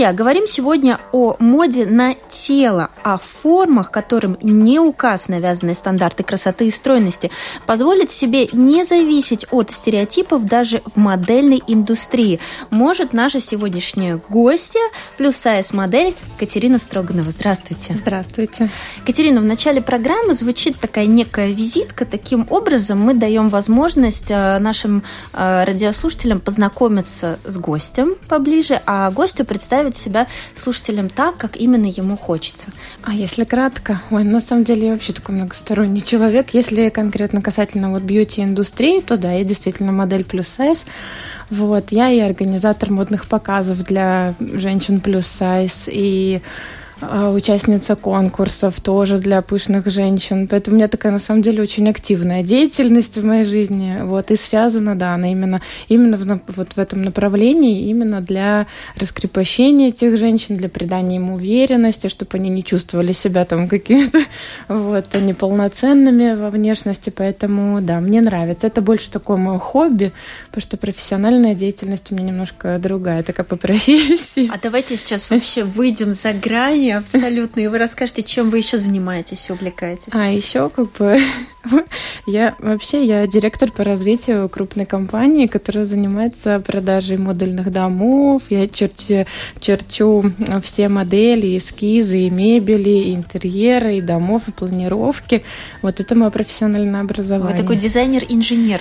Друзья, говорим сегодня о моде на тело, о формах, которым не указ навязанные стандарты красоты и стройности, позволит себе не зависеть от стереотипов даже в модельной индустрии. Может наша сегодняшняя гостья, плюс сайз модель Катерина Строганова. Здравствуйте. Здравствуйте. Катерина, в начале программы звучит такая некая визитка. Таким образом мы даем возможность э, нашим э, радиослушателям познакомиться с гостем поближе, а гостю представить себя слушателям так, как именно ему хочется. А если кратко? Ой, на самом деле я вообще такой многосторонний человек. Если конкретно касательно вот бьюти-индустрии, то да, я действительно модель плюс сайз. Вот, я и организатор модных показов для женщин плюс сайз, и участница конкурсов тоже для пышных женщин. Поэтому у меня такая, на самом деле, очень активная деятельность в моей жизни. Вот, и связана, да, она именно, именно в, вот в этом направлении, именно для раскрепощения этих женщин, для придания им уверенности, чтобы они не чувствовали себя там какими-то вот, неполноценными во внешности. Поэтому, да, мне нравится. Это больше такое мое хобби, потому что профессиональная деятельность у меня немножко другая, такая по профессии. А давайте сейчас вообще выйдем за грани абсолютно. И вы расскажете, чем вы еще занимаетесь и увлекаетесь. А еще как бы я вообще я директор по развитию крупной компании, которая занимается продажей модульных домов. Я черчу, черчу все модели, эскизы, и мебели, и интерьеры, и домов, и планировки. Вот это мое профессиональное образование. Вы такой дизайнер-инженер.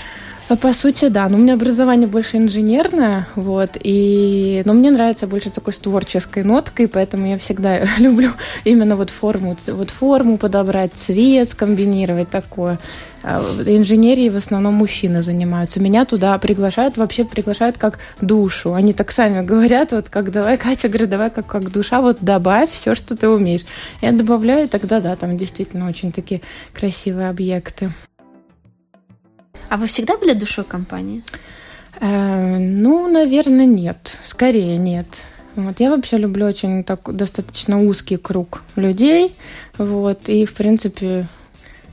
А, по сути, да. Но у меня образование больше инженерное, вот, и... но мне нравится больше такой с творческой ноткой, поэтому я всегда люблю именно вот форму, вот форму подобрать, цвет скомбинировать такое. А, инженерией в основном мужчины занимаются. Меня туда приглашают, вообще приглашают как душу. Они так сами говорят, вот как давай, Катя говорит, давай как, как душа, вот добавь все, что ты умеешь. Я добавляю, и тогда да, там действительно очень такие красивые объекты. А вы всегда были душой компании? Э, ну, наверное, нет. Скорее нет. Вот. Я вообще люблю очень так, достаточно узкий круг людей. Вот. И, в принципе,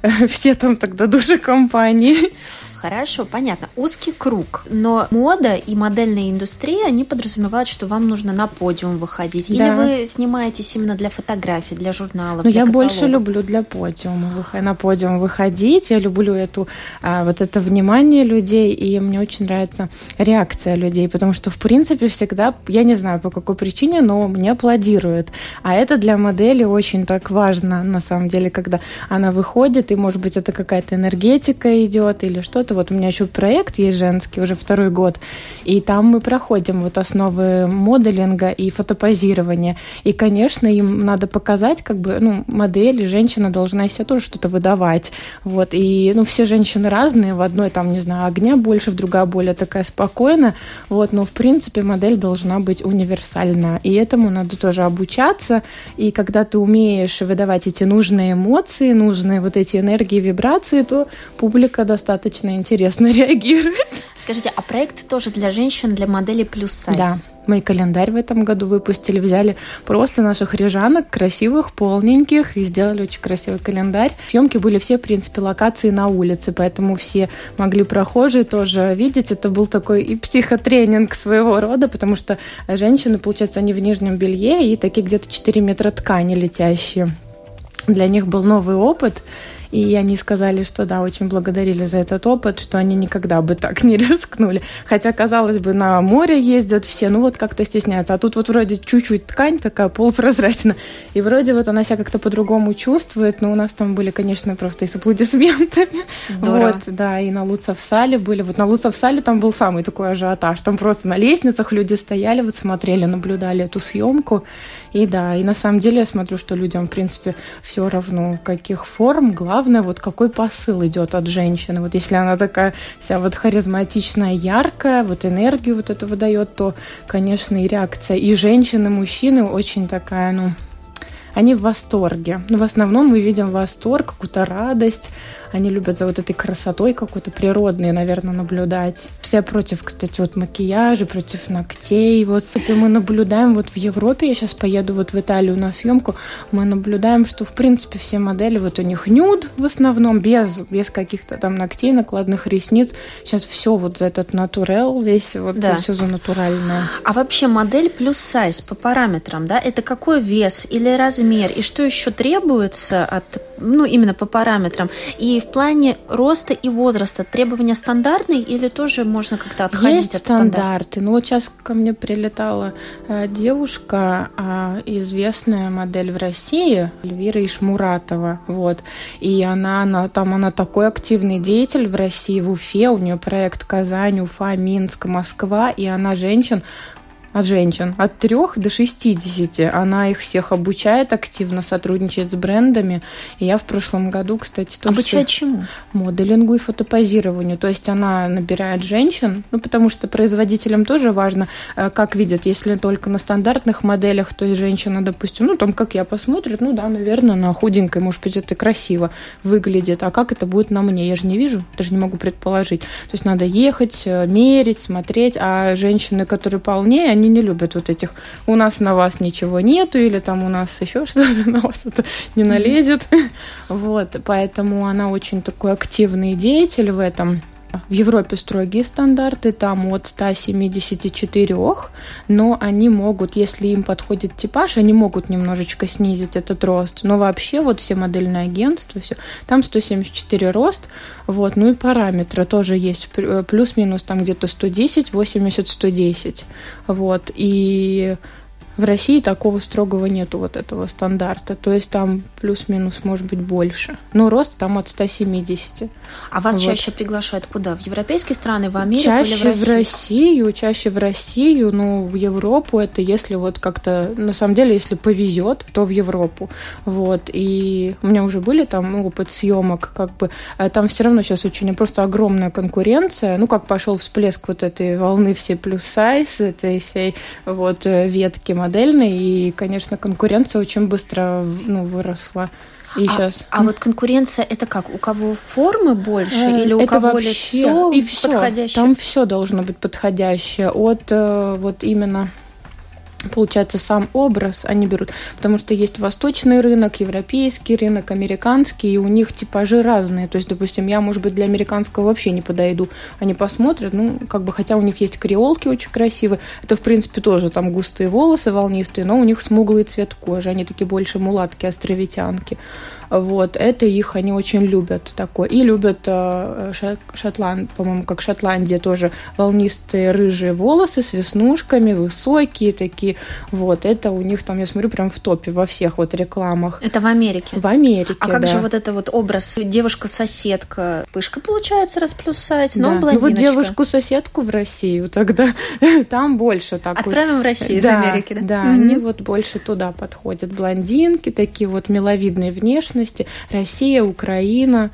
все там тогда души компании. Хорошо, понятно. Узкий круг. Но мода и модельная индустрия, они подразумевают, что вам нужно на подиум выходить. Или вы снимаетесь именно для фотографий, для журналов? Ну, я больше люблю для подиума, на подиум выходить. Я люблю эту, а, вот это внимание людей, и мне очень нравится реакция людей, потому что, в принципе, всегда, я не знаю по какой причине, но мне аплодируют. А это для модели очень так важно, на самом деле, когда она выходит, и, может быть, это какая-то энергетика идет или что-то, работу. Вот у меня еще проект есть женский, уже второй год, и там мы проходим вот основы моделинга и фотопозирования. И, конечно, им надо показать, как бы, ну, модели, женщина должна себя тоже что-то выдавать. Вот, и, ну, все женщины разные, в одной там, не знаю, огня больше, в другая более такая спокойная, вот, но, в принципе, модель должна быть универсальна, и этому надо тоже обучаться, и когда ты умеешь выдавать эти нужные эмоции, нужные вот эти энергии, вибрации, то публика достаточно интересно реагирует. Скажите, а проект тоже для женщин, для модели плюс сайз? Да, мы календарь в этом году выпустили, взяли просто наших рижанок, красивых, полненьких, и сделали очень красивый календарь. Съемки были все, в принципе, локации на улице, поэтому все могли прохожие тоже видеть. Это был такой и психотренинг своего рода, потому что женщины, получается, они в нижнем белье и такие где-то 4 метра ткани летящие. Для них был новый опыт, и они сказали, что да, очень благодарили за этот опыт, что они никогда бы так не рискнули. Хотя, казалось бы, на море ездят все, ну вот как-то стесняются. А тут вот вроде чуть-чуть ткань такая полупрозрачная. И вроде вот она себя как-то по-другому чувствует. Но у нас там были, конечно, просто и с аплодисментами. Здорово. Вот, да, и на Луцев сале были. Вот на Луцев сале там был самый такой ажиотаж. Там просто на лестницах люди стояли, вот смотрели, наблюдали эту съемку. И да, и на самом деле я смотрю, что людям, в принципе, все равно, каких форм, главное, вот какой посыл идет от женщины. Вот если она такая вся вот харизматичная, яркая, вот энергию вот эту выдает, то, конечно, и реакция и женщины, и мужчины очень такая, ну, они в восторге. Но в основном мы видим восторг, какую-то радость, они любят за вот этой красотой какой-то природной, наверное, наблюдать. Я против, кстати, вот макияжа, против ногтей. Вот мы наблюдаем вот в Европе, я сейчас поеду вот в Италию на съемку, мы наблюдаем, что в принципе все модели, вот у них нюд в основном, без, без каких-то там ногтей, накладных ресниц. Сейчас все вот за этот натурел, весь вот да. все за натуральное. А вообще модель плюс сайз по параметрам, да, это какой вес или размер, и что еще требуется от, ну, именно по параметрам? И в плане роста и возраста требования стандартные или тоже можно как-то отходить Есть от стандарты. стандарта? Ну вот сейчас ко мне прилетала э, девушка, э, известная модель в России, Эльвира Ишмуратова, вот, и она, она там она такой активный деятель в России, в Уфе, у нее проект Казань, Уфа, Минск, Москва, и она женщин от женщин от 3 до 60. Она их всех обучает активно, сотрудничает с брендами. И я в прошлом году, кстати, тоже... Обучает чему? Моделингу и фотопозированию. То есть она набирает женщин, ну, потому что производителям тоже важно, э, как видят. Если только на стандартных моделях, то есть женщина, допустим, ну, там, как я посмотрит, ну, да, наверное, на худенькой, может быть, это красиво выглядит. А как это будет на мне? Я же не вижу, даже не могу предположить. То есть надо ехать, э, мерить, смотреть. А женщины, которые полнее, они они не любят вот этих «у нас на вас ничего нету» или там «у нас еще что-то на вас это не налезет». Вот, поэтому она очень такой активный деятель в этом. В Европе строгие стандарты, там от 174, но они могут, если им подходит типаж, они могут немножечко снизить этот рост. Но вообще вот все модельные агентства, все, там 174 рост, вот, ну и параметры тоже есть, э, плюс-минус там где-то 110, 80, 110, вот, и в России такого строгого нету вот этого стандарта. То есть там плюс-минус может быть больше. Но рост там от 170. А вас вот. чаще приглашают куда? В европейские страны, в Америку чаще или в Россию? в Россию, чаще в Россию, но в Европу это если вот как-то, на самом деле, если повезет, то в Европу. Вот. И у меня уже были там опыт съемок, как бы а там все равно сейчас очень просто огромная конкуренция. Ну, как пошел всплеск вот этой волны все плюс сайз, этой всей вот э, ветки модельной, и, конечно, конкуренция очень быстро ну, выросла. И а, сейчас. А вот конкуренция это как? У кого формы больше э, или у это кого вообще, лицо и все, подходящее? Там все должно быть подходящее. От э, вот именно получается, сам образ они берут. Потому что есть восточный рынок, европейский рынок, американский, и у них типажи разные. То есть, допустим, я, может быть, для американского вообще не подойду. Они посмотрят, ну, как бы, хотя у них есть креолки очень красивые. Это, в принципе, тоже там густые волосы волнистые, но у них смуглый цвет кожи. Они такие больше мулатки, островитянки. Вот, это их они очень любят такое. И любят э, Шотланд, по-моему, как Шотландия тоже волнистые рыжие волосы с веснушками, высокие такие. Вот, это у них там, я смотрю, прям в топе во всех вот рекламах. Это в Америке? В Америке, А как да. же вот это вот образ девушка-соседка? Пышка, получается, раз плюс сайз, но да. блондиночка. Ну вот девушку-соседку в Россию тогда, там больше такой. Отправим в Россию да, из Америки, да? Да, mm-hmm. они вот больше туда подходят. Блондинки, такие вот миловидные внешности внешности. Россия, Украина.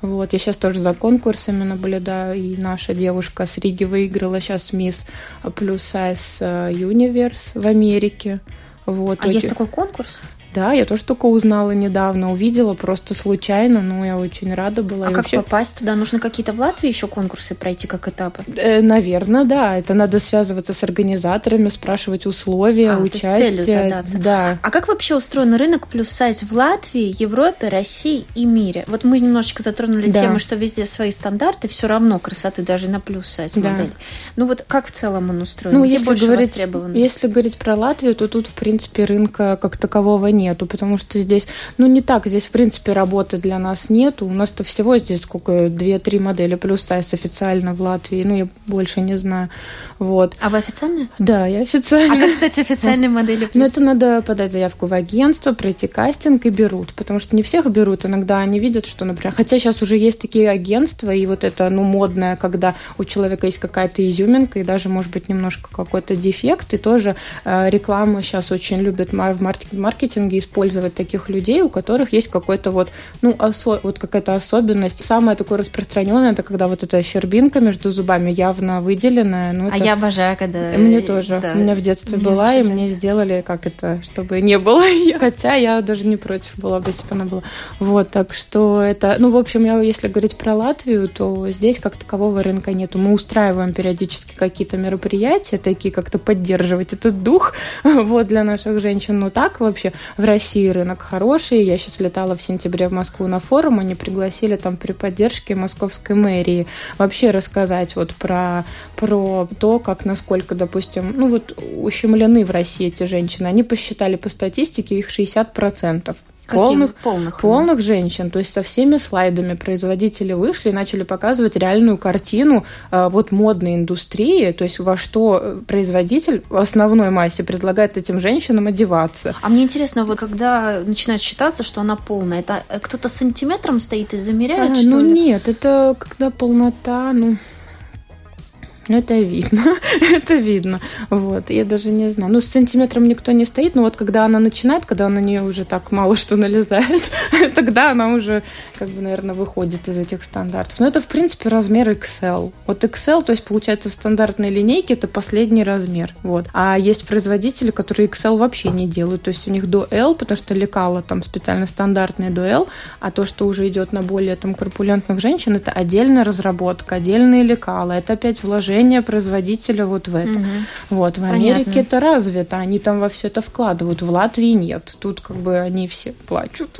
Вот, я сейчас тоже за конкурсами наблюдаю, и наша девушка с Риги выиграла сейчас мисс плюс сайз Universe в Америке. Вот, а есть такой конкурс? Да, я тоже только узнала недавно, увидела просто случайно, но я очень рада была. А и как вообще... попасть туда? Нужно какие-то в Латвии еще конкурсы пройти как этапы? Э, наверное, да. Это надо связываться с организаторами, спрашивать условия, а, участие. То есть целью задаться. Да. А как вообще устроен рынок плюс сайз в Латвии, Европе, России и мире? Вот мы немножечко затронули да. тему, что везде свои стандарты, все равно красоты даже на плюс сайз да. модели. Ну вот как в целом он устроен? Ну, Где если больше говорить, востребованность? Если говорить про Латвию, то тут, в принципе, рынка как такового нет нету, потому что здесь, ну, не так, здесь, в принципе, работы для нас нету. У нас-то всего здесь сколько, две-три модели плюс сайз официально в Латвии, ну, я больше не знаю. Вот. А вы официальная? Да, я официальная. А как, кстати, официальные модели плюс? Ну, это надо подать заявку в агентство, пройти кастинг и берут, потому что не всех берут, иногда они видят, что, например, хотя сейчас уже есть такие агентства, и вот это, ну, модное, когда у человека есть какая-то изюминка, и даже, может быть, немножко какой-то дефект, и тоже э, реклама сейчас очень любят в маркетинге маркетинге использовать таких людей, у которых есть какой-то вот, ну, осо- вот какая-то особенность. Самое такое распространенное, это когда вот эта щербинка между зубами явно выделенная. Ну, а я обожаю, когда... Мне тоже. Да. У меня в детстве мне была, и мне сделали как это, чтобы не было. Хотя я даже не против была бы, если бы она была. Вот, так что это... Ну, в общем, я, если говорить про Латвию, то здесь как такового рынка нету. Мы устраиваем периодически какие-то мероприятия, такие как-то поддерживать этот дух вот, для наших женщин. Но так вообще в России рынок хороший. Я сейчас летала в сентябре в Москву на форум, они пригласили там при поддержке московской мэрии вообще рассказать вот про, про то, как насколько, допустим, ну вот ущемлены в России эти женщины. Они посчитали по статистике их 60% полных, полных, полных женщин, то есть со всеми слайдами производители вышли и начали показывать реальную картину э, вот модной индустрии, то есть во что э, производитель в основной массе предлагает этим женщинам одеваться. А мне интересно, вот когда начинает считаться, что она полная, это э, кто-то сантиметром стоит и замеряет, а, что ну ли? нет, это когда полнота, ну ну, это видно, это видно. Вот, я даже не знаю. Ну, с сантиметром никто не стоит, но вот когда она начинает, когда на нее уже так мало что налезает, тогда она уже, как бы, наверное, выходит из этих стандартов. Но это, в принципе, размер XL. Вот XL, то есть, получается, в стандартной линейке это последний размер. Вот. А есть производители, которые XL вообще не делают. То есть, у них до L, потому что лекала там специально стандартные до L, а то, что уже идет на более там корпулентных женщин, это отдельная разработка, отдельные лекала. Это опять вложение вложение производителя вот в это. Угу. Вот, в Америке Понятно. это развито, они там во все это вкладывают. В Латвии нет. Тут как бы они все плачут.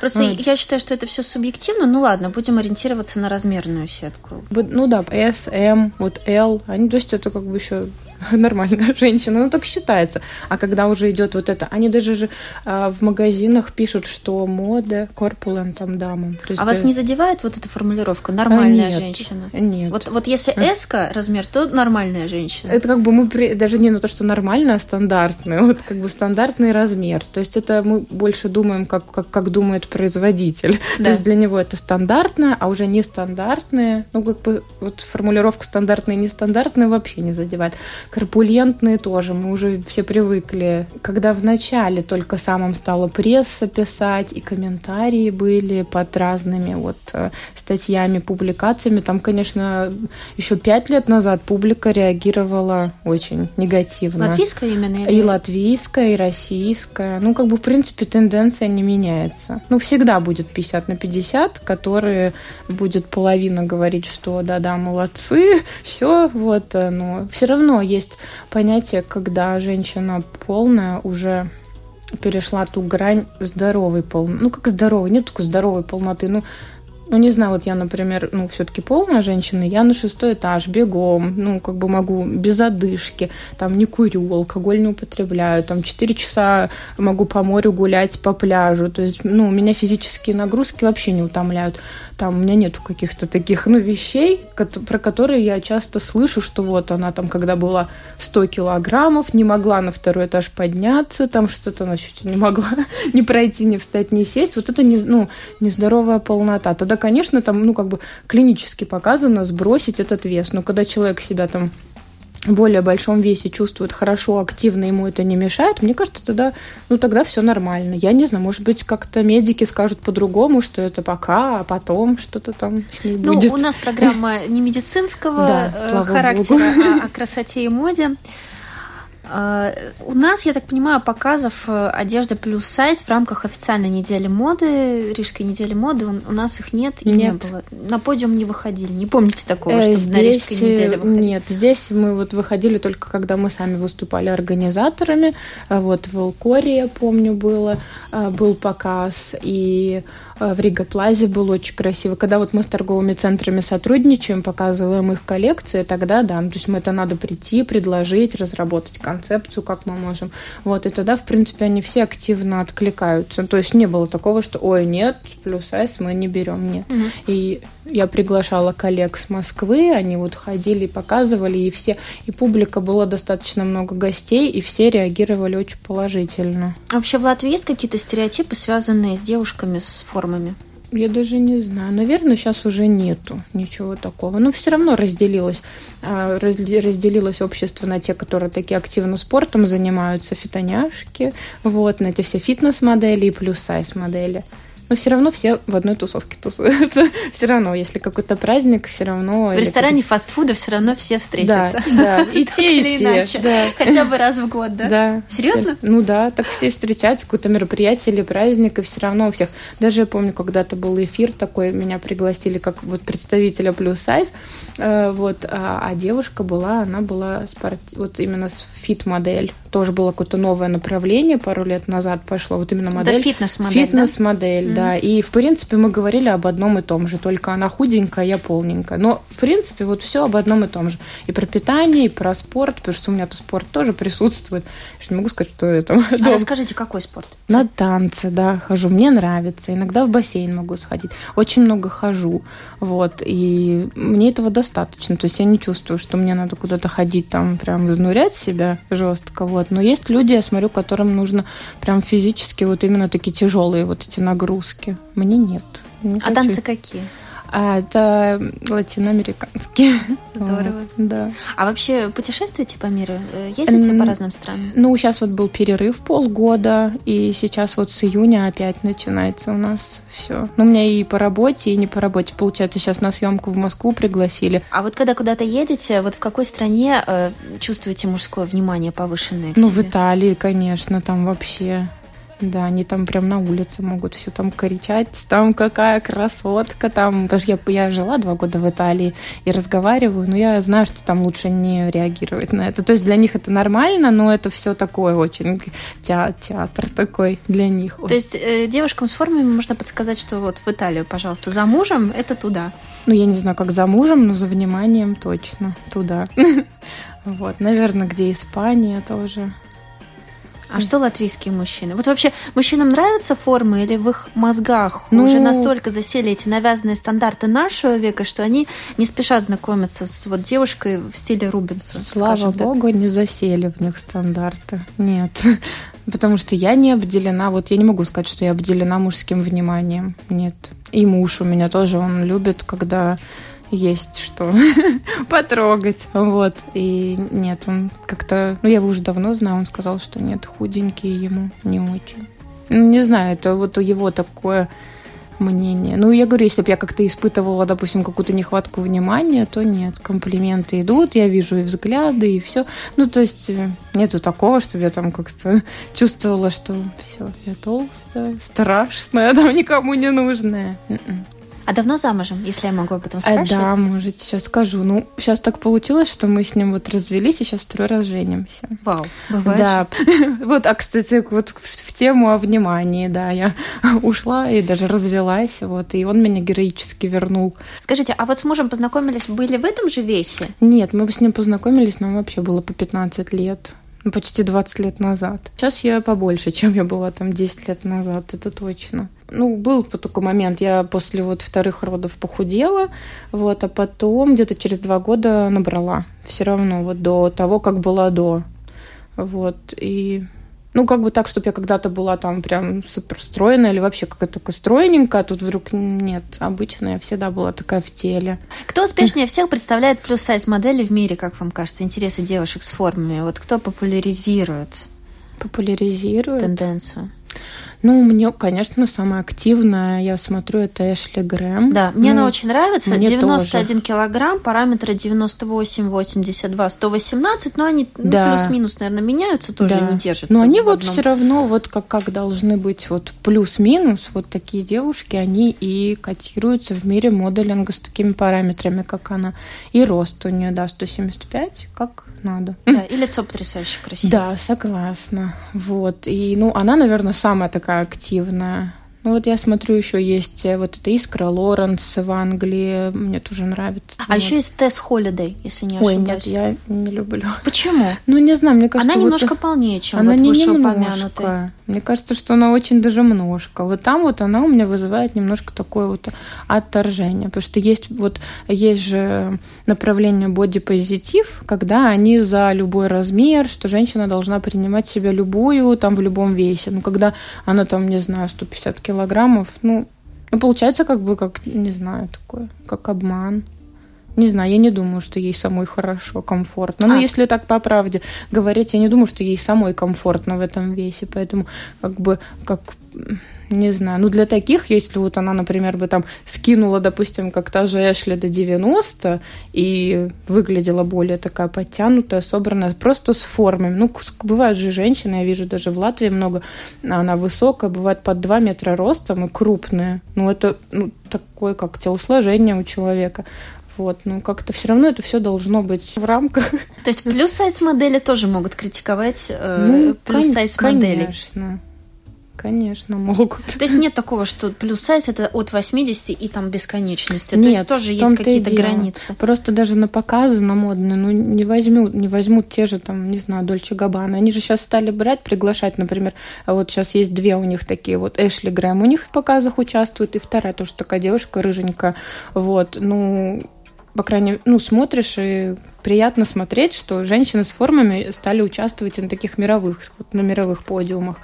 Просто вот. я считаю, что это все субъективно. Ну ладно, будем ориентироваться на размерную сетку. Ну да, S, M, вот L, они, то есть это как бы еще нормальная женщина, ну так считается. А когда уже идет вот это, они даже же а, в магазинах пишут, что мода корпулентам дамам. а есть, вас не задевает вот эта формулировка нормальная а, нет, женщина? Нет. Вот, вот если S размер, то нормальная женщина. Это как бы мы при... даже не на то, что нормально, а стандартный, вот как бы стандартный размер. То есть это мы больше думаем, как, как, как думает производитель. Да. То есть для него это стандартное, а уже нестандартное, ну как бы вот формулировка стандартная и нестандартная вообще не задевает. Корпулентные тоже, мы уже все привыкли. Когда в начале только самым стала пресса писать, и комментарии были под разными вот э, статьями, публикациями, там, конечно, еще пять лет назад публика реагировала очень негативно. Латвийская именно? Или? И латвийская, и российская. Ну, как бы, в принципе, тенденция не меняется. Ну, всегда будет 50 на 50, которые будет половина говорить, что да-да, молодцы, все, вот, э, но все равно есть есть понятие, когда женщина полная уже перешла ту грань здоровой полноты. Ну, как здоровой, нет только здоровой полноты. Ну, ну, не знаю, вот я, например, ну, все-таки полная женщина, я на шестой этаж бегом, ну, как бы могу без одышки, там, не курю, алкоголь не употребляю, там, 4 часа могу по морю гулять, по пляжу, то есть, ну, меня физические нагрузки вообще не утомляют там у меня нету каких-то таких, ну, вещей, про которые я часто слышу, что вот она там, когда была 100 килограммов, не могла на второй этаж подняться, там что-то она чуть не могла не пройти, не встать, не сесть. Вот это, не, ну, нездоровая полнота. Тогда, конечно, там, ну, как бы клинически показано сбросить этот вес. Но когда человек себя там более большом весе чувствует хорошо, активно, ему это не мешает, мне кажется, тогда, ну, тогда все нормально. Я не знаю, может быть, как-то медики скажут по-другому, что это пока, а потом что-то там с ней ну, будет. Ну, у нас программа не медицинского э, характера, а о красоте и моде. А, у нас, я так понимаю, показов э, одежды плюс сайз в рамках официальной недели моды, Рижской недели моды, у нас их нет и нет. не было. На подиум не выходили. Не помните такого, э, что здесь, на Рижской неделе выходили? Нет, здесь мы вот выходили только когда мы сами выступали организаторами. А вот в Элкоре, я помню, было, а, был показ, и в Рига Плазе был очень красиво. Когда вот мы с торговыми центрами сотрудничаем, показываем их коллекции, тогда да, ну, то есть мы это надо прийти, предложить, разработать концепцию, как мы можем. Вот, и тогда, в принципе, они все активно откликаются. То есть не было такого, что ой, нет, плюс сайз мы не берем, нет. Угу. И я приглашала коллег с Москвы, они вот ходили и показывали, и все, и публика было достаточно много гостей, и все реагировали очень положительно. А вообще в Латвии есть какие-то стереотипы, связанные с девушками с формами? Я даже не знаю. Наверное, сейчас уже нету ничего такого. Но все равно разделилось. А, разделилось общество на те, которые такие активно спортом занимаются, фитоняшки, вот, на эти все фитнес-модели и плюс-сайз модели но все равно все в одной тусовке тусуются. все равно, если какой-то праздник, все равно... В ресторане фастфуда все равно все встретятся. Да, да. и те, и те. Да. Хотя бы раз в год, да? Да. Серьезно? Ну да, так все встречаются, какое-то мероприятие или праздник, и все равно у всех. Даже я помню, когда-то был эфир такой, меня пригласили как вот представителя плюс сайз, э, вот, а, а девушка была, она была спорт, вот именно фит-модель. Тоже было какое-то новое направление, пару лет назад пошло, вот именно модель. Да, фитнес-модель, Фитнес-модель, да? Да. И, в принципе, мы говорили об одном и том же, только она худенькая, я полненькая. Но, в принципе, вот все об одном и том же. И про питание, и про спорт, потому что у меня-то спорт тоже присутствует. Я не могу сказать, что это. А расскажите, какой спорт? На танцы, да, хожу. Мне нравится. Иногда в бассейн могу сходить. Очень много хожу. Вот. И мне этого достаточно. То есть я не чувствую, что мне надо куда-то ходить, там, прям изнурять себя жестко. Вот. Но есть люди, я смотрю, которым нужно прям физически вот именно такие тяжелые вот эти нагрузки. Мне нет. Не а хочу. танцы какие? А это латиноамериканские. Здорово. Вот, да. А вообще путешествуете по миру? Э, ездите по разным странам? Ну, сейчас вот был перерыв полгода, и сейчас вот с июня опять начинается у нас все. Ну, у меня и по работе, и не по работе. Получается, сейчас на съемку в Москву пригласили. А вот когда куда-то едете, вот в какой стране э, чувствуете мужское внимание повышенное? ну, себе? в Италии, конечно, там вообще да, они там прям на улице могут все там кричать, там какая красотка там. Что я, я жила два года в Италии и разговариваю, но я знаю, что там лучше не реагировать на это. То есть для них это нормально, но это все такое очень театр, театр такой для них. То есть э, девушкам с формами можно подсказать, что вот в Италию, пожалуйста, за мужем это туда. Ну, я не знаю, как за мужем, но за вниманием точно туда. Вот, наверное, где Испания тоже. А что латвийские мужчины? Вот вообще мужчинам нравятся формы или в их мозгах ну... уже настолько засели эти навязанные стандарты нашего века, что они не спешат знакомиться с вот девушкой в стиле Рубенса? Слава богу, так. не засели в них стандарты. Нет. Потому что я не обделена, вот я не могу сказать, что я обделена мужским вниманием. Нет. И муж у меня тоже, он любит, когда есть что потрогать. Вот. И нет, он как-то... Ну, я его уже давно знаю, он сказал, что нет, худенький ему не очень. Ну, не знаю, это вот его такое мнение. Ну, я говорю, если бы я как-то испытывала, допустим, какую-то нехватку внимания, то нет, комплименты идут, я вижу и взгляды, и все. Ну, то есть э, нету такого, чтобы я там как-то чувствовала, что все, я толстая, страшная, там никому не нужная. А давно замужем, если я могу об этом спрашивать? А, да, может, сейчас скажу. Ну, сейчас так получилось, что мы с ним вот развелись, и сейчас второй раз женимся. Вау, бывает. Да. Вот, а, кстати, вот в тему о внимании, да, я ушла и даже развелась, вот, и он меня героически вернул. Скажите, а вот с мужем познакомились, были в этом же весе? Нет, мы с ним познакомились, нам вообще было по 15 лет. Ну, почти 20 лет назад. Сейчас я побольше, чем я была там 10 лет назад, это точно. Ну, был такой момент, я после вот вторых родов похудела, вот, а потом где-то через два года набрала. Все равно вот до того, как была до. Вот, и ну, как бы так, чтобы я когда-то была там прям супер стройная или вообще какая-то такая стройненькая, а тут вдруг нет. Обычно я всегда была такая в теле. Кто успешнее всех представляет плюс-сайз модели в мире, как вам кажется, интересы девушек с формами? Вот кто популяризирует? Популяризирует? Тенденцию. Ну, мне, конечно, самая активная, я смотрю, это Эшли Грэм. Да, мне ну, она очень нравится. Мне 91 тоже. килограмм, параметры 98, 82, 118, но они ну, да. ну, плюс-минус, наверное, меняются, тоже да. не держатся. Но они вот все равно, вот как, как должны быть вот плюс-минус, вот такие девушки, они и котируются в мире моделинга с такими параметрами, как она. И рост у нее, да, 175, как надо. Да, и лицо потрясающе красивое. Да, согласна. Вот. И, ну, она, наверное, самая такая активная. Ну вот я смотрю, еще есть э, вот эта Искра Лоренс в Англии, мне тоже нравится. А вот. еще есть Тесс Холидей, если не ошибаюсь. Ой, нет, я не люблю. Почему? Ну не знаю, мне кажется, она немножко вот полнее, чем она вот не немножко. Мне кажется, что она очень даже немножко. Вот там вот она у меня вызывает немножко такое вот отторжение, потому что есть вот есть же направление бодипозитив, когда они за любой размер, что женщина должна принимать себя любую там в любом весе. Ну когда она там не знаю 150 килограммов килограммов, ну, Ну, получается, как бы, как, не знаю, такое, как обман. Не знаю, я не думаю, что ей самой хорошо, комфортно. Но а. если так по правде говорить, я не думаю, что ей самой комфортно в этом весе. Поэтому, как бы, как не знаю, ну для таких, если вот она, например, бы там скинула, допустим, как та же Эшли до 90 и выглядела более такая подтянутая, собранная, просто с формами. Ну, бывают же женщины, я вижу даже в Латвии много, она высокая, бывает под 2 метра ростом и крупная. Ну, это ну, такое, как телосложение у человека. Вот, ну как-то все равно это все должно быть в рамках. То есть плюс-сайз модели тоже могут критиковать э, ну, плюс-сайз модели. Конечно. Конечно, могут. То есть нет такого, что плюс сайз это от 80 и там бесконечности. Нет, То есть тоже есть какие-то границы. Просто даже на показы, на модные, ну не возьмут, не возьмут те же там, не знаю, Дольче Габбана. Они же сейчас стали брать, приглашать, например, вот сейчас есть две у них такие, вот Эшли Грэм у них в показах участвует, и вторая тоже такая девушка рыженькая. Вот, ну, по крайней мере, ну, смотришь, и приятно смотреть, что женщины с формами стали участвовать на таких мировых, вот на мировых подиумах.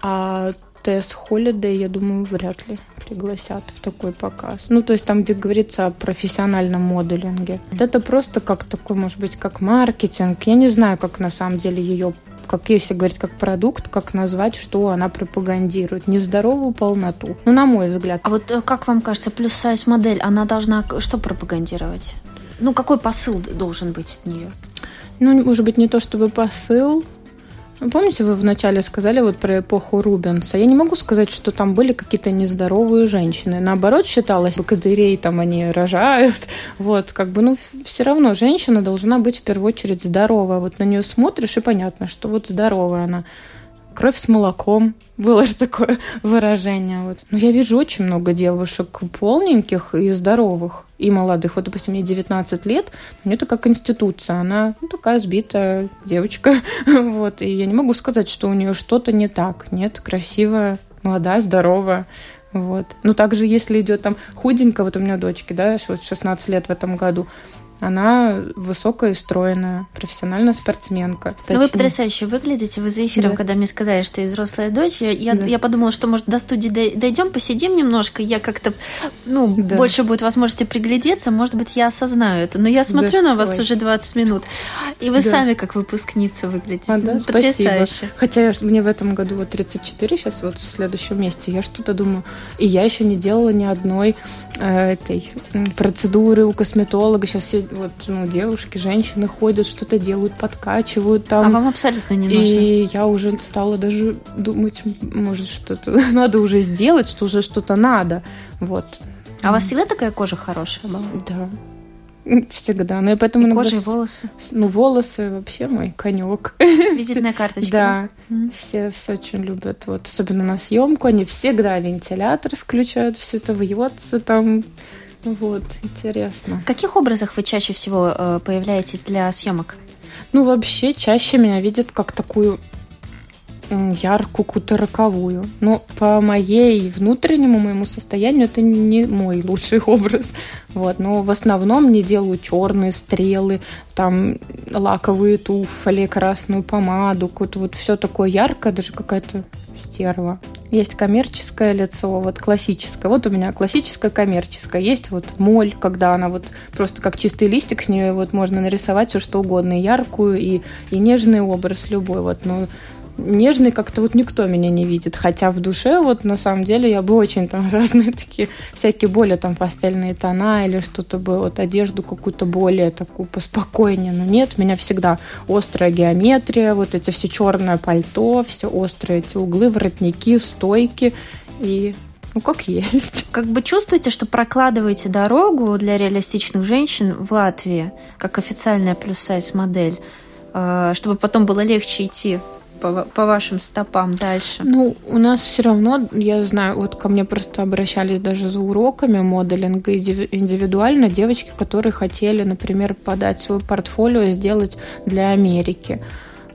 А Тесс Холидей, я думаю, вряд ли пригласят в такой показ. Ну, то есть там, где говорится о профессиональном моделинге. Это просто как такой, может быть, как маркетинг. Я не знаю, как на самом деле ее как если говорить как продукт, как назвать, что она пропагандирует. Нездоровую полноту. Ну, на мой взгляд. А вот э, как вам кажется, плюс-сайз модель, она должна что пропагандировать? Ну, какой посыл должен быть от нее? Ну, может быть, не то чтобы посыл, Помните, вы вначале сказали вот про эпоху Рубенса? Я не могу сказать, что там были какие-то нездоровые женщины. Наоборот, считалось, что кадырей там они рожают. Вот, как бы, ну, все равно женщина должна быть в первую очередь здоровая. Вот на нее смотришь, и понятно, что вот здоровая она кровь с молоком. Было же такое выражение. Вот. Но я вижу очень много девушек полненьких и здоровых, и молодых. Вот, допустим, мне 19 лет, у нее такая конституция, она ну, такая сбитая девочка. вот. И я не могу сказать, что у нее что-то не так. Нет, красивая, молодая, здоровая. Вот. Ну, также, если идет там худенько, вот у меня дочки, да, вот 16 лет в этом году, она высокая и стройная, профессиональная спортсменка. Ну, вы потрясающе выглядите. Вы за эфиром, да. когда мне сказали, что я взрослая дочь, я, я, да. я подумала, что, может, до студии дойдем, посидим немножко, я как-то, ну, да. больше будет возможности приглядеться, может быть, я осознаю это. Но я смотрю да. на вас Ой. уже 20 минут, и вы да. сами как выпускница выглядите. А, да, Потрясающе. Спасибо. Хотя я, мне в этом году вот 34, сейчас вот в следующем месте, я что-то думаю, и я еще не делала ни одной э, этой процедуры у косметолога, сейчас все вот, ну, девушки, женщины ходят, что-то делают, подкачивают там. А вам абсолютно не нужно. И я уже стала даже думать, может, что-то надо уже сделать, что уже что-то надо. Вот. А у вас всегда такая кожа хорошая была? Да. Всегда. Ну, я поэтому и иногда... кожа и волосы. Ну, волосы вообще мой конек. Визитная карточка. Да. да? Все, все очень любят. Вот, особенно на съемку. Они всегда вентилятор включают, все это вьется там. Вот, интересно. В каких образах вы чаще всего э, появляетесь для съемок? Ну, вообще, чаще меня видят как такую яркую, какую-то роковую. Но по моей внутреннему моему состоянию это не мой лучший образ. Вот. Но в основном не делаю черные стрелы, там лаковые туфли, красную помаду, какое-то вот все такое яркое, даже какая-то стерва. Есть коммерческое лицо, вот классическое. Вот у меня классическое коммерческое. Есть вот моль, когда она вот просто как чистый листик, с нее вот можно нарисовать все что угодно, и яркую, и, и нежный образ любой. Вот, ну, нежный как-то вот никто меня не видит. Хотя в душе вот на самом деле я бы очень там разные такие всякие более там пастельные тона или что-то бы, вот одежду какую-то более такую поспокойнее. Но нет, меня всегда острая геометрия, вот эти все черное пальто, все острые эти углы, воротники, стойки и ну, как есть. Как бы чувствуете, что прокладываете дорогу для реалистичных женщин в Латвии, как официальная плюс-сайз модель, э, чтобы потом было легче идти по, по вашим стопам дальше? Ну, у нас все равно, я знаю, вот ко мне просто обращались даже за уроками моделинга индивидуально девочки, которые хотели, например, подать свое портфолио и сделать для Америки.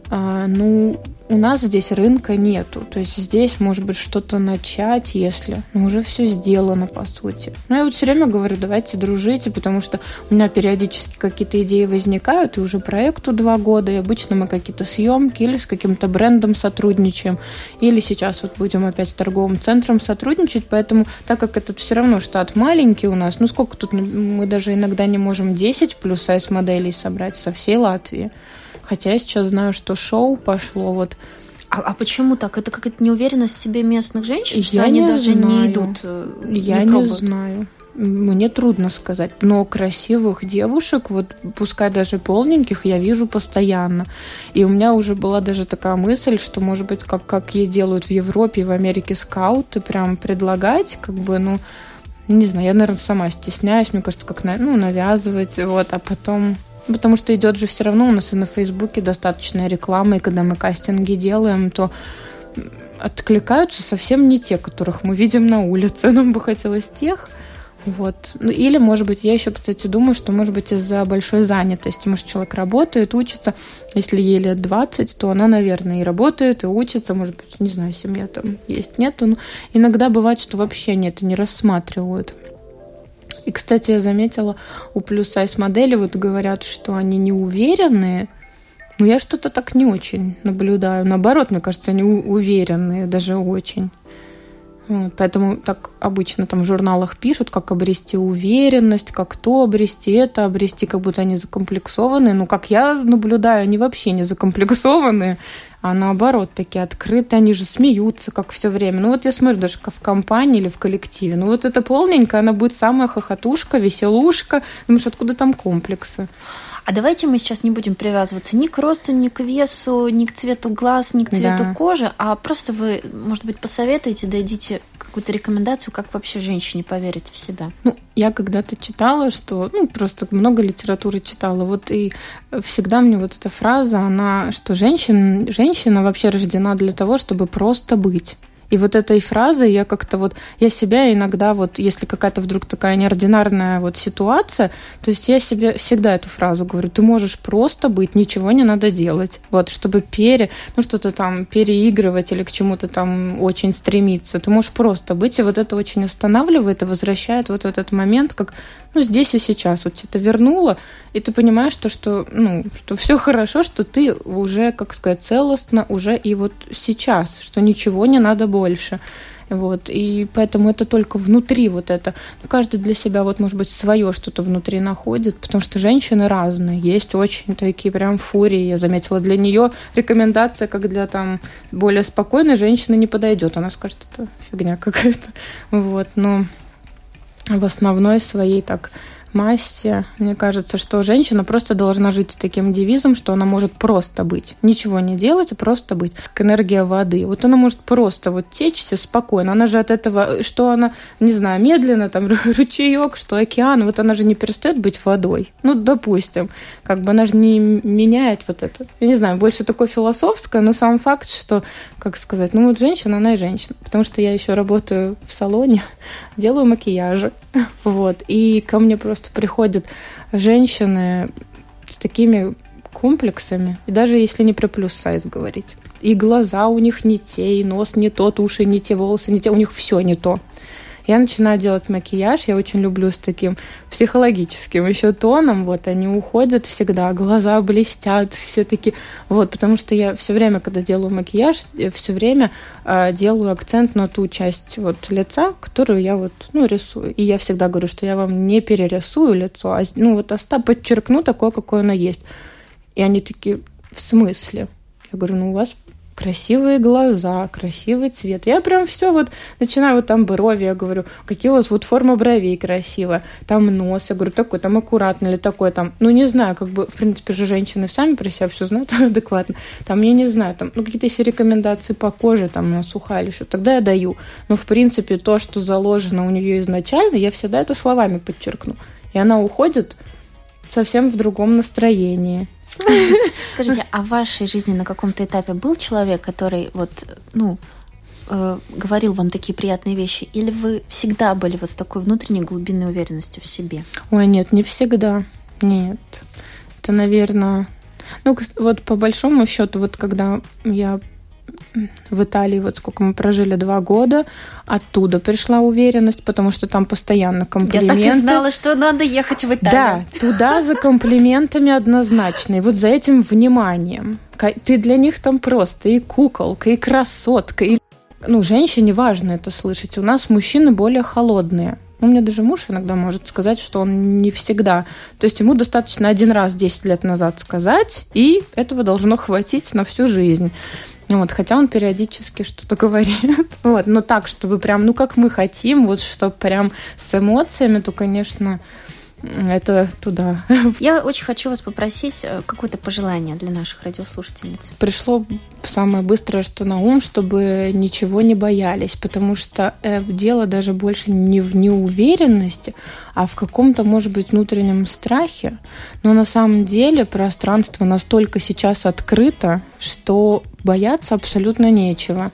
А, ну, у нас здесь рынка нету. То есть здесь, может быть, что-то начать, если ну, уже все сделано, по сути. Но я вот все время говорю, давайте дружите, потому что у меня периодически какие-то идеи возникают, и уже проекту два года, и обычно мы какие-то съемки или с каким-то брендом сотрудничаем, или сейчас вот будем опять с торговым центром сотрудничать, поэтому, так как этот все равно штат маленький у нас, ну сколько тут, мы даже иногда не можем 10 плюс сайз моделей собрать со всей Латвии. Хотя я сейчас знаю, что шоу пошло вот а, а почему так? Это какая-то неуверенность в себе местных женщин, что я они не даже знаю. не идут, э, я не, не знаю. Мне трудно сказать, но красивых девушек, вот пускай даже полненьких, я вижу постоянно. И у меня уже была даже такая мысль, что, может быть, как, как ей делают в Европе и в Америке скауты, прям предлагать, как бы, ну, не знаю, я, наверное, сама стесняюсь, мне кажется, как ну, навязывать, вот, а потом Потому что идет же все равно у нас и на Фейсбуке достаточно рекламы, и когда мы кастинги делаем, то откликаются совсем не те, которых мы видим на улице. Нам бы хотелось тех. Вот. Ну, или, может быть, я еще, кстати, думаю, что, может быть, из-за большой занятости. Может, человек работает, учится. Если ей лет 20, то она, наверное, и работает, и учится. Может быть, не знаю, семья там есть, нет. Но иногда бывает, что вообще они это не рассматривают. И, кстати, я заметила, у плюс-сайз модели вот говорят, что они не уверенные, но я что-то так не очень наблюдаю. Наоборот, мне кажется, они уверенные, даже очень. Поэтому так обычно там в журналах пишут, как обрести уверенность, как то обрести, это обрести, как будто они закомплексованные. Но как я наблюдаю, они вообще не закомплексованные а наоборот, такие открытые, они же смеются, как все время. Ну вот я смотрю даже в компании или в коллективе, ну вот это полненькая, она будет самая хохотушка, веселушка, думаешь, откуда там комплексы? А давайте мы сейчас не будем привязываться ни к росту, ни к весу, ни к цвету глаз, ни к цвету да. кожи, а просто вы, может быть, посоветуете, дадите какую-то рекомендацию, как вообще женщине поверить в себя? Ну, я когда-то читала, что, ну, просто много литературы читала, вот и всегда мне вот эта фраза, она, что женщина, женщина вообще рождена для того, чтобы просто быть. И вот этой фразой я как-то вот, я себя иногда вот, если какая-то вдруг такая неординарная вот ситуация, то есть я себе всегда эту фразу говорю, ты можешь просто быть, ничего не надо делать. Вот, чтобы пере, ну что-то там переигрывать или к чему-то там очень стремиться. Ты можешь просто быть, и вот это очень останавливает и возвращает вот в этот момент, как ну, здесь и сейчас. Вот это вернуло, и ты понимаешь, то, что, ну, что все хорошо, что ты уже, как сказать, целостно уже и вот сейчас, что ничего не надо больше. Вот, и поэтому это только внутри вот это. Ну, каждый для себя вот, может быть, свое что-то внутри находит, потому что женщины разные. Есть очень такие прям фурии. Я заметила, для нее рекомендация, как для там более спокойной женщины не подойдет. Она скажет, это фигня какая-то. Вот, но в основной своей так массе. Мне кажется, что женщина просто должна жить с таким девизом, что она может просто быть. Ничего не делать, а просто быть. Как энергия воды. Вот она может просто вот течься спокойно. Она же от этого, что она, не знаю, медленно, там, ручеек, что океан, вот она же не перестает быть водой. Ну, допустим. Как бы она же не меняет вот это. Я не знаю, больше такое философское, но сам факт, что, как сказать, ну вот женщина, она и женщина. Потому что я еще работаю в салоне, делаю макияжи. Вот. И ко мне просто просто приходят женщины с такими комплексами, и даже если не про плюс сайз говорить. И глаза у них не те, и нос не тот, уши не те, волосы не те, у них все не то. Я начинаю делать макияж, я очень люблю с таким психологическим еще тоном, вот они уходят всегда, глаза блестят, все таки вот, потому что я все время, когда делаю макияж, все время э, делаю акцент на ту часть вот лица, которую я вот, ну, рисую. И я всегда говорю, что я вам не перерисую лицо, а, ну, вот оста подчеркну такое, какое оно есть. И они такие, в смысле? Я говорю, ну, у вас красивые глаза, красивый цвет. Я прям все вот начинаю вот там брови, я говорю, какие у вас вот форма бровей красивая, там нос, я говорю, такой там аккуратный или такой там, ну не знаю, как бы, в принципе же женщины сами про себя все знают адекватно, там я не знаю, там, ну какие-то есть рекомендации по коже, там она сухая или что, тогда я даю, но в принципе то, что заложено у нее изначально, я всегда это словами подчеркну, и она уходит совсем в другом настроении. Скажите, а в вашей жизни на каком-то этапе был человек, который вот, ну, э, говорил вам такие приятные вещи, или вы всегда были вот с такой внутренней глубинной уверенностью в себе? Ой, нет, не всегда. Нет. Это, наверное, Ну, вот по большому счету, вот когда я в Италии, вот сколько мы прожили, два года, оттуда пришла уверенность, потому что там постоянно комплименты. Я так и знала, что надо ехать в Италию. Да, туда за комплиментами однозначно, и вот за этим вниманием. Ты для них там просто и куколка, и красотка, и... Ну, женщине важно это слышать. У нас мужчины более холодные. У меня даже муж иногда может сказать, что он не всегда. То есть ему достаточно один раз 10 лет назад сказать, и этого должно хватить на всю жизнь. Вот, хотя он периодически что-то говорит. вот, но так, чтобы прям, ну, как мы хотим, вот, чтобы прям с эмоциями, то, конечно, это туда. Я очень хочу вас попросить э, какое-то пожелание для наших радиослушательниц. Пришло самое быстрое, что на ум, чтобы ничего не боялись, потому что э, дело даже больше не в неуверенности, а в каком-то, может быть, внутреннем страхе. Но на самом деле пространство настолько сейчас открыто, что бояться абсолютно нечего.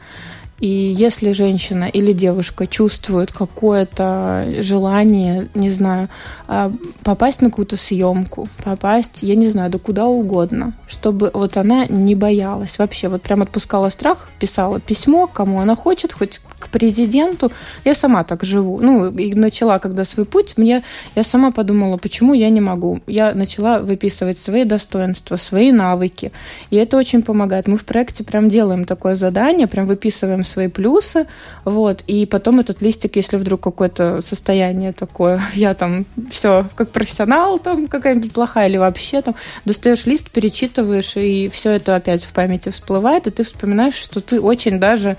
И если женщина или девушка чувствует какое-то желание, не знаю, а, попасть на какую-то съемку, попасть, я не знаю, да куда угодно, чтобы вот она не боялась вообще, вот прям отпускала страх, писала письмо, кому она хочет, хоть к президенту. Я сама так живу. Ну, и начала, когда свой путь, мне, я сама подумала, почему я не могу. Я начала выписывать свои достоинства, свои навыки. И это очень помогает. Мы в проекте прям делаем такое задание, прям выписываем свои плюсы, вот, и потом этот листик, если вдруг какое-то состояние такое, я там все как профессионал, там какая-нибудь плохая или вообще там, достаешь лист, перечитываешь, и все это опять в памяти всплывает, и ты вспоминаешь, что ты очень даже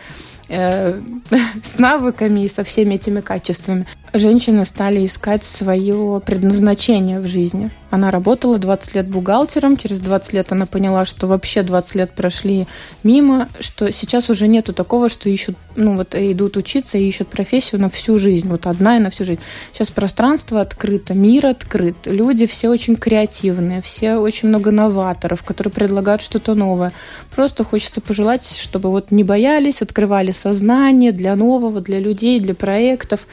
э, с навыками и со всеми этими качествами. Женщины стали искать свое предназначение в жизни. Она работала 20 лет бухгалтером, через 20 лет она поняла, что вообще 20 лет прошли мимо, что сейчас уже нету такого, что ищут, ну вот идут учиться и ищут профессию на всю жизнь, вот одна и на всю жизнь. Сейчас пространство открыто, мир открыт, люди все очень креативные, все очень много новаторов, которые предлагают что-то новое. Просто хочется пожелать, чтобы вот не боялись, открывали сознание для нового, для людей, для проектов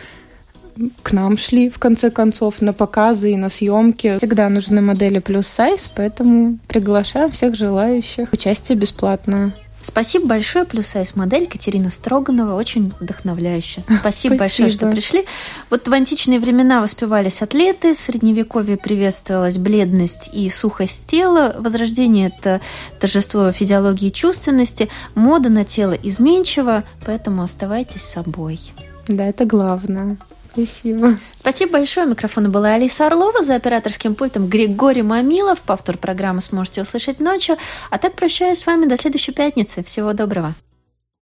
к нам шли, в конце концов, на показы и на съемки. Всегда нужны модели плюс сайз, поэтому приглашаем всех желающих. Участие бесплатное. Спасибо большое, плюс сайз модель Катерина Строганова, очень вдохновляюще. Спасибо, Спасибо большое, что пришли. Вот в античные времена воспевались атлеты, в средневековье приветствовалась бледность и сухость тела, возрождение – это торжество физиологии и чувственности, мода на тело изменчива, поэтому оставайтесь собой. Да, это главное. Спасибо. Спасибо большое. Микрофона была Алиса Орлова. За операторским пультом Григорий Мамилов. Повтор программы сможете услышать ночью. А так прощаюсь с вами до следующей пятницы. Всего доброго.